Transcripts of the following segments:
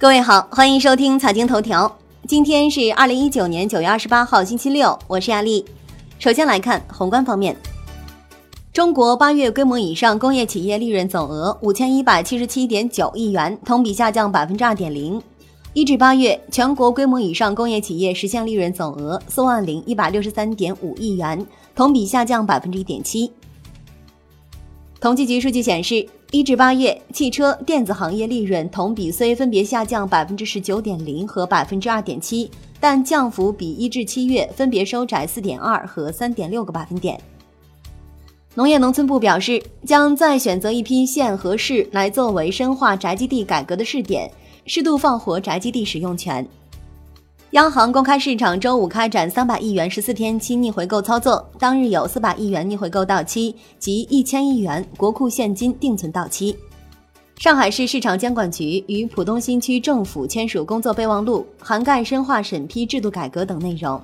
各位好，欢迎收听财经头条。今天是二零一九年九月二十八号，星期六，我是亚丽。首先来看宏观方面，中国八月规模以上工业企业利润总额五千一百七十七点九亿元，同比下降百分之二点零。一至八月，全国规模以上工业企业实现利润总额四万零一百六十三点五亿元，同比下降百分之一点七。统计局数据显示。一至八月，汽车电子行业利润同比虽分别下降百分之十九点零和百分之二点七，但降幅比一至七月分别收窄四点二和三点六个百分点。农业农村部表示，将再选择一批县和市来作为深化宅基地改革的试点，适度放活宅基地使用权。央行公开市场周五开展三百亿元十四天期逆回购操作，当日有四百亿元逆回购到期及一千亿元国库现金定存到期。上海市市场监管局与浦东新区政府签署工作备忘录，涵盖深化审批制度改革等内容。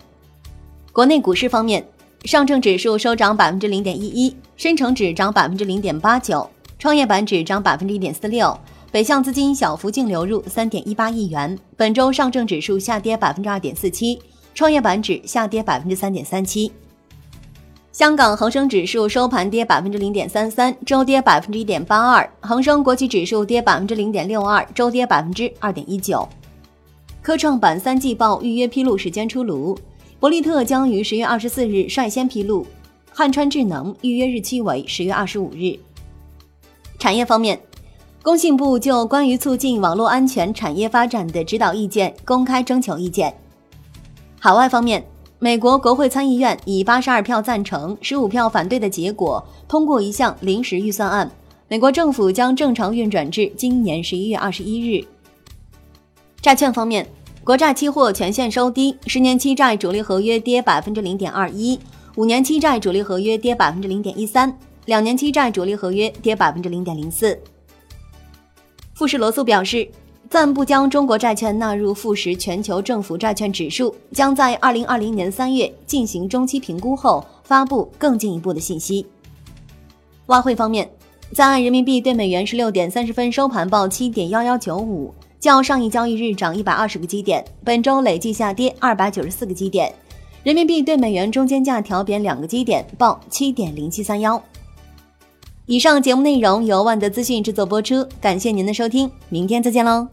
国内股市方面，上证指数收涨百分之零点一一，深成指涨百分之零点八九，创业板指涨百分之一点四六。北向资金小幅净流入三点一八亿元。本周上证指数下跌百分之二点四七，创业板指下跌百分之三点三七。香港恒生指数收盘跌百分之零点三三，周跌百分之一点八二。恒生国际指数跌百分之零点六二，周跌百分之二点一九。科创板三季报预约披露时间出炉，博利特将于十月二十四日率先披露，汉川智能预约日期为十月二十五日。产业方面。工信部就关于促进网络安全产业发展的指导意见公开征求意见。海外方面，美国国会参议院以八十二票赞成、十五票反对的结果通过一项临时预算案，美国政府将正常运转至今年十一月二十一日。债券方面，国债期货全线收低，十年期债主力合约跌百分之零点二一，五年期债主力合约跌百分之零点一三，两年期债主力合约跌百分之零点零四。富时罗素表示，暂不将中国债券纳入富时全球政府债券指数，将在二零二零年三月进行中期评估后发布更进一步的信息。外汇方面，在岸人民币对美元十六点三十分收盘报七点幺幺九五，较上一交易日涨一百二十个基点，本周累计下跌二百九十四个基点，人民币对美元中间价调贬两个基点，报七点零七三幺。以上节目内容由万德资讯制作播出，感谢您的收听，明天再见喽。